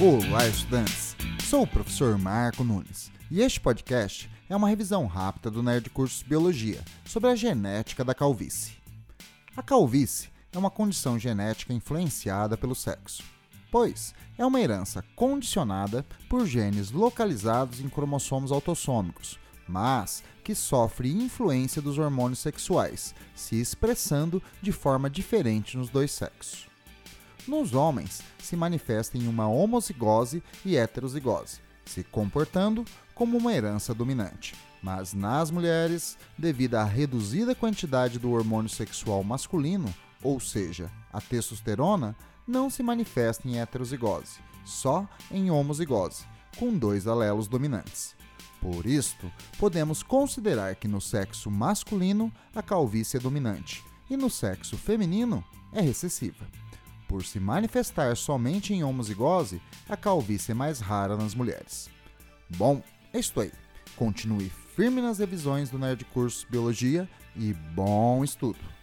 Olá, estudantes! Sou o professor Marco Nunes e este podcast é uma revisão rápida do Nerd Cursos Biologia sobre a genética da calvície. A calvície é uma condição genética influenciada pelo sexo, pois é uma herança condicionada por genes localizados em cromossomos autossômicos, mas que sofre influência dos hormônios sexuais, se expressando de forma diferente nos dois sexos. Nos homens, se manifesta em uma homozigose e heterozigose, se comportando como uma herança dominante. Mas nas mulheres, devido à reduzida quantidade do hormônio sexual masculino, ou seja, a testosterona, não se manifesta em heterozigose, só em homozigose, com dois alelos dominantes. Por isto, podemos considerar que no sexo masculino a calvície é dominante e no sexo feminino é recessiva. Por se manifestar somente em homozigose, a calvície é mais rara nas mulheres. Bom, é isto aí. Continue firme nas revisões do Nerd Curso Biologia e bom estudo!